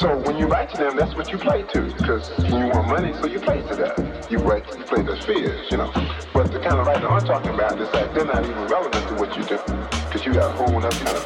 so when you write to them, that's what you play to, because you want money, so you play to that. You write, you play the fears, you know. But the kind of writing I'm talking about is that they're not even relevant to what you do, because you got a whole other kind of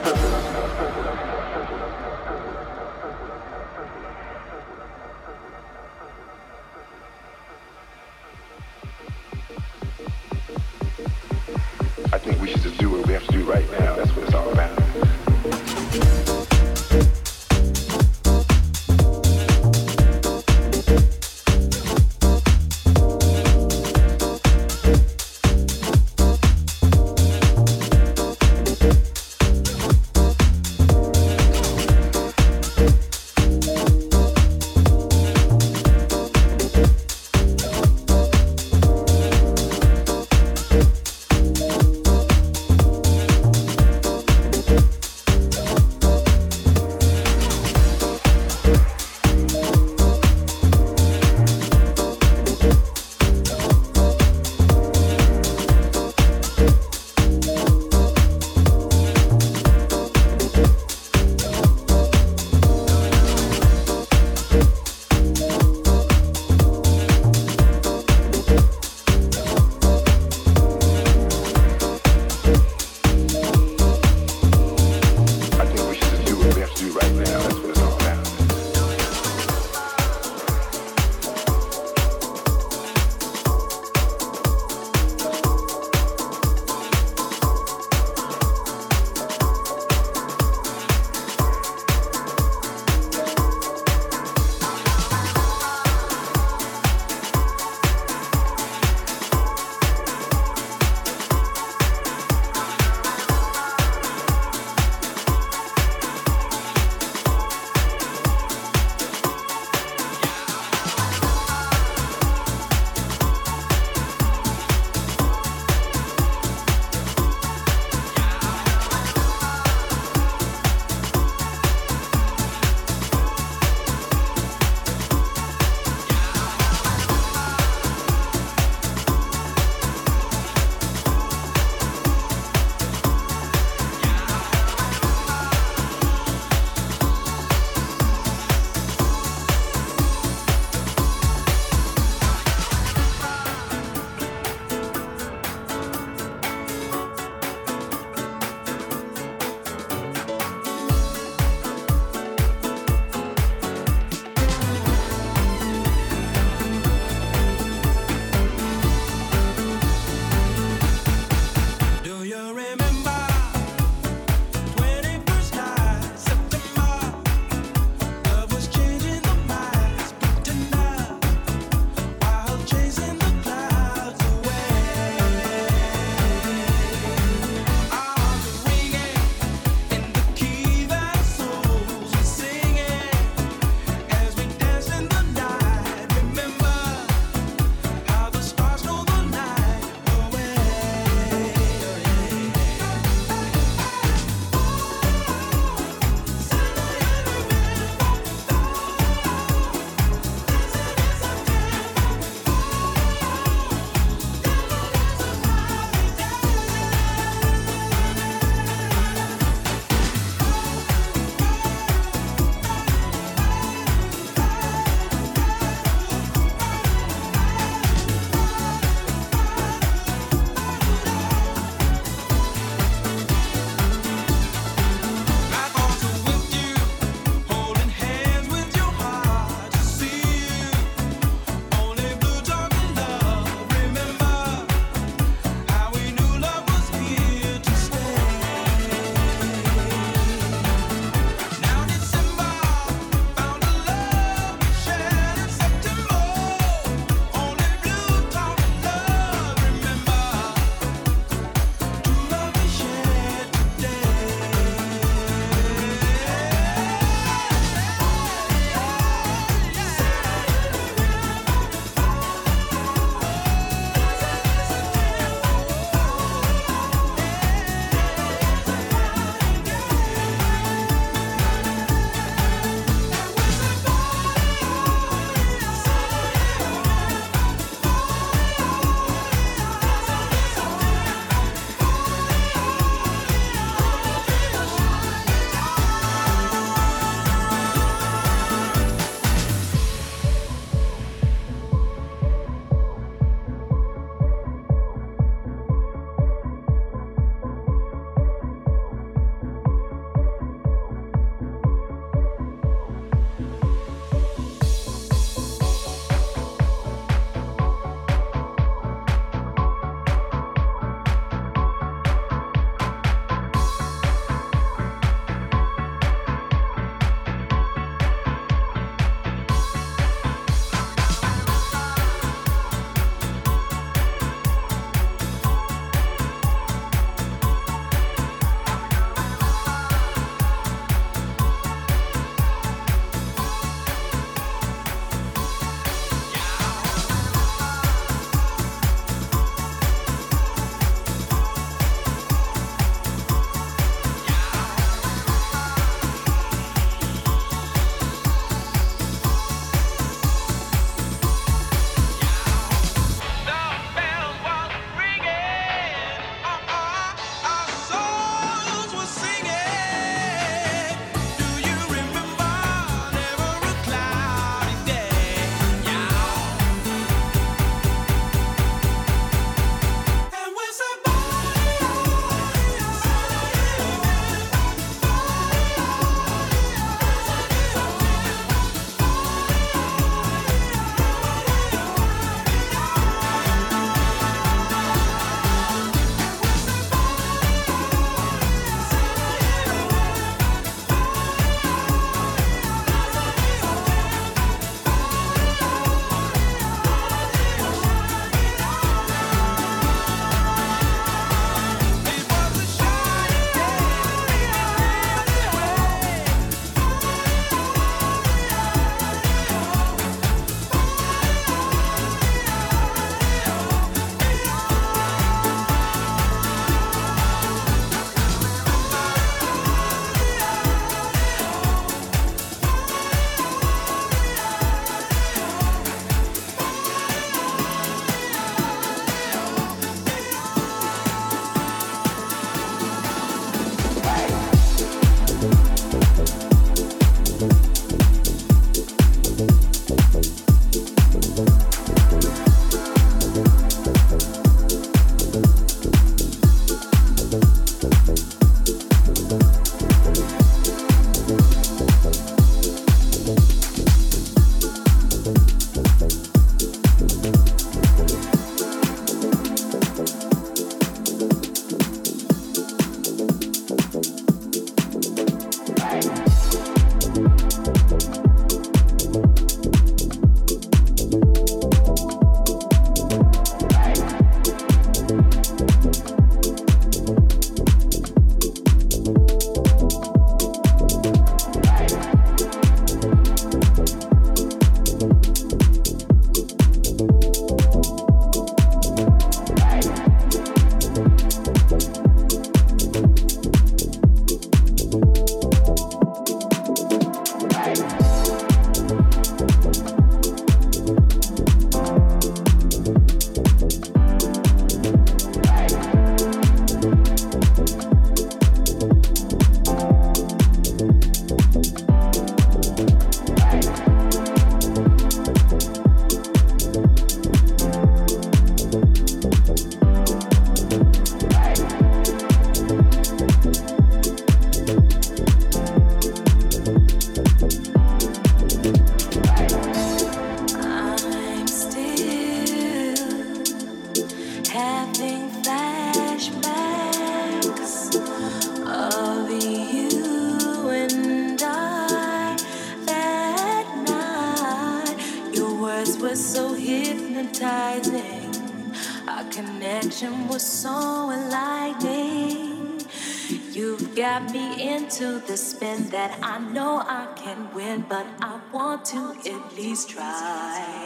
to at least try.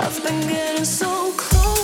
I've been getting so close.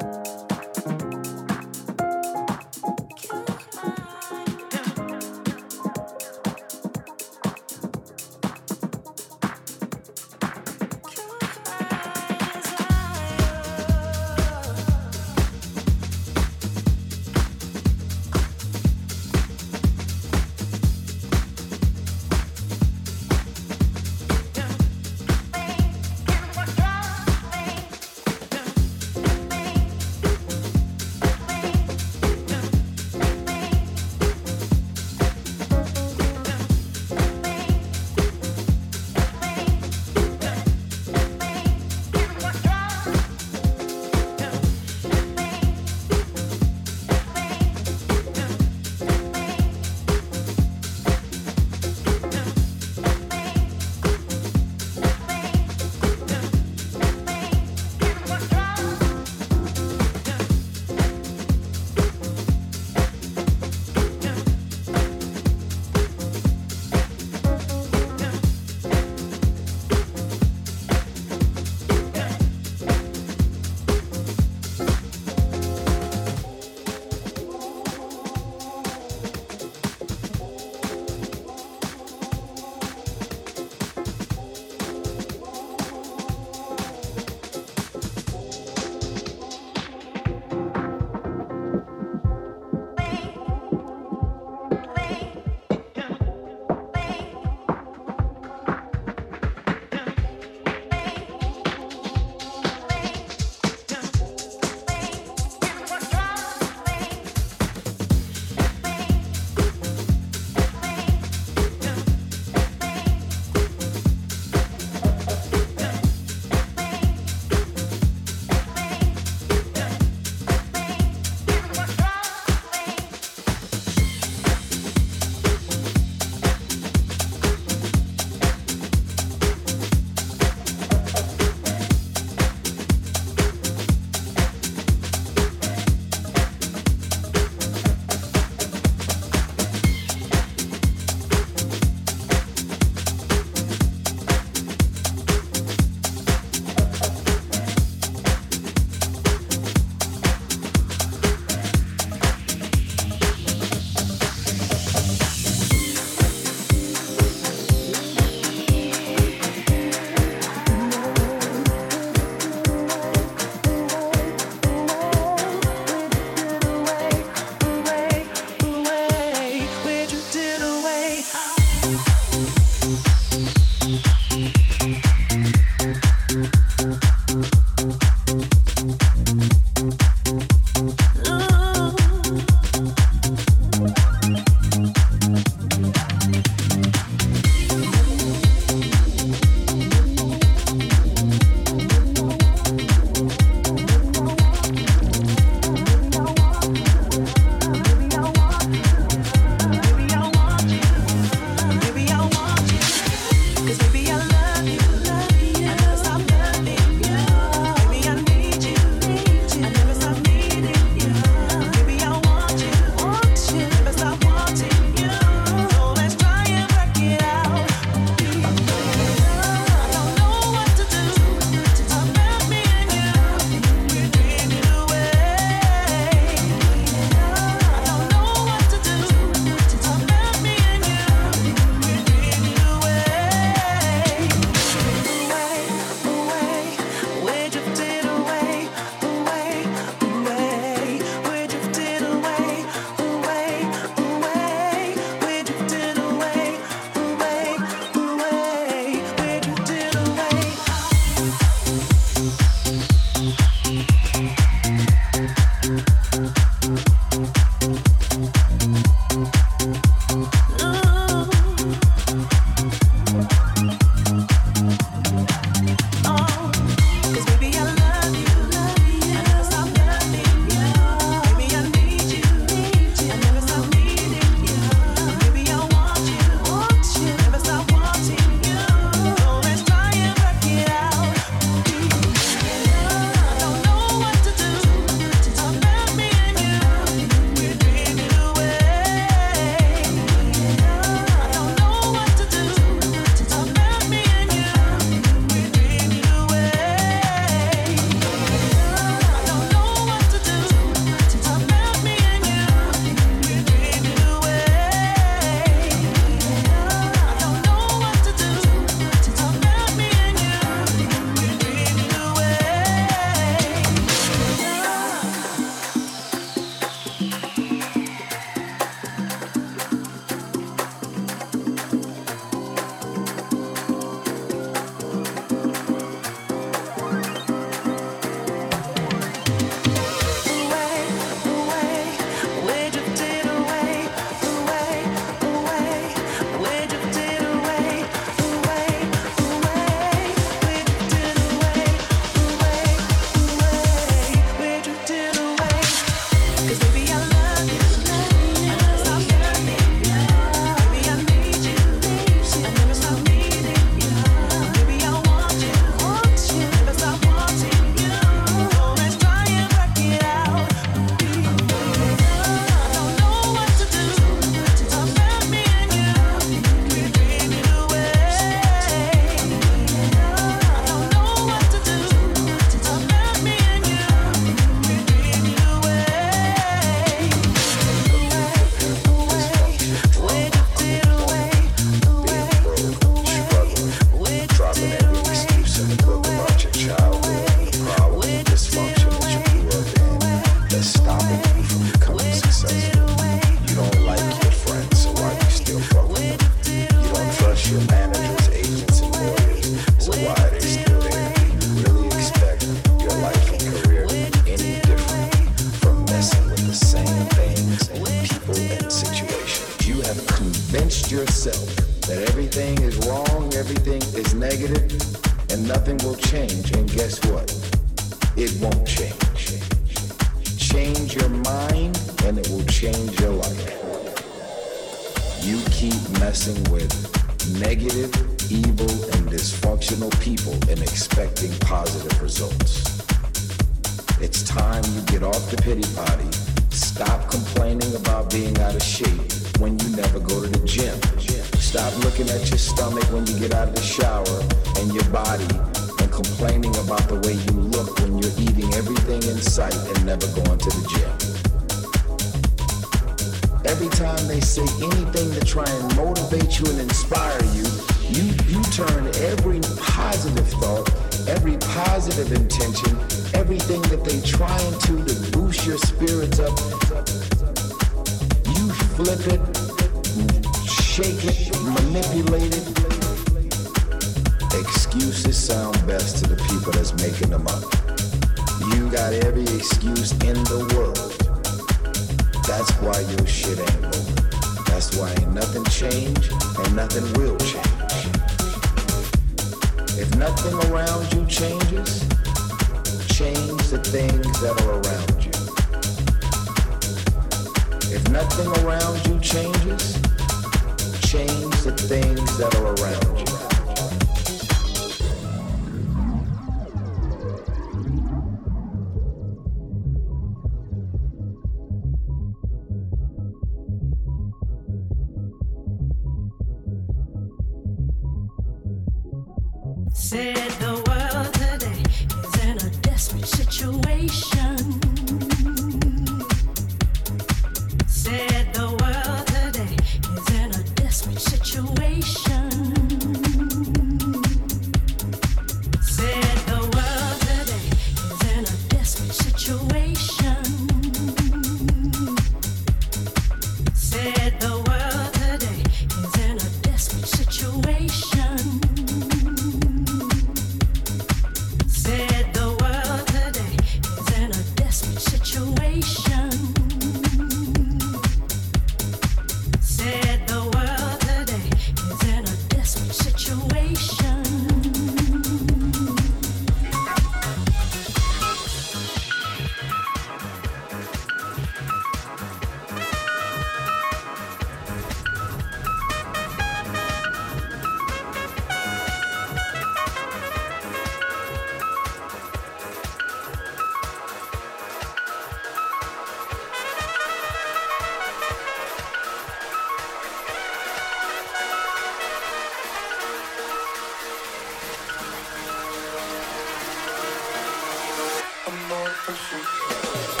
I'm on pressure.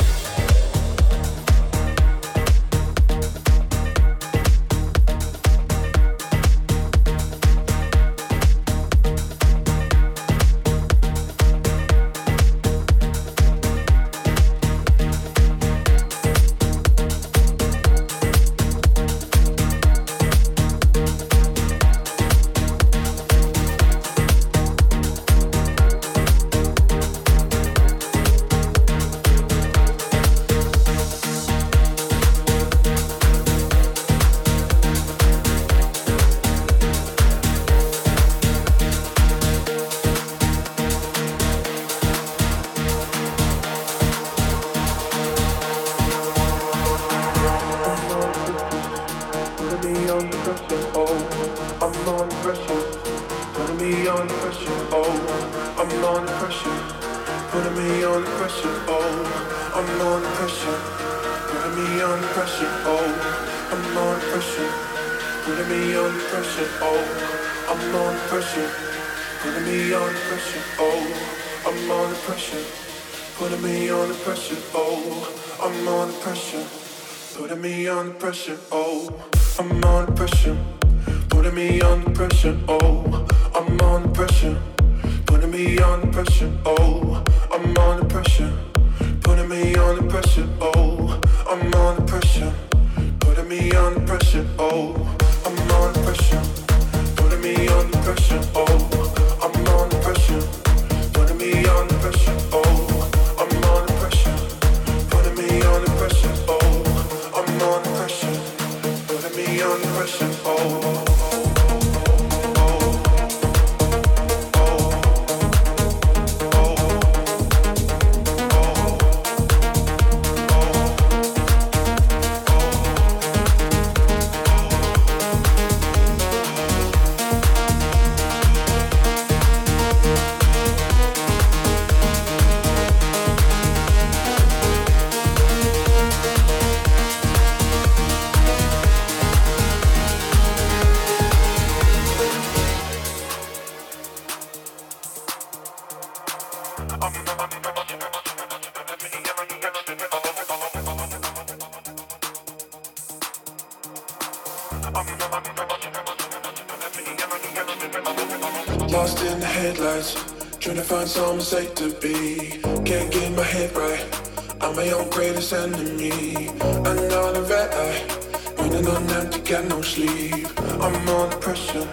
Got no sleep. I'm under pressure,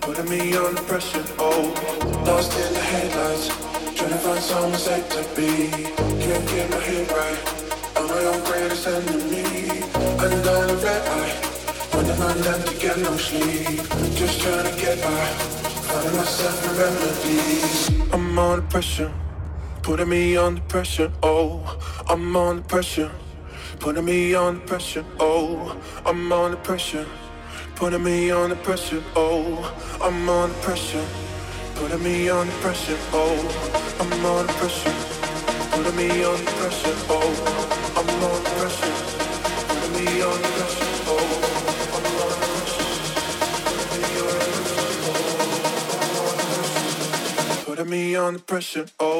putting me under pressure. Oh, lost in the headlights, trying to find some safe to be. Can't get my head right. I'm my own greatest enemy. Another red eye, running on empty, got no sleep. Just trying to get by. Finding myself in remedies. I'm under pressure, putting me under pressure. Oh, I'm under pressure, putting me under pressure. Oh, I'm under pressure, putting me under pressure. Oh, I'm under pressure, putting me under pressure. Oh, I'm under pressure, putting me under pressure. Oh, I'm under pressure, putting me under pressure. Oh. On Putting me under pressure. Oh.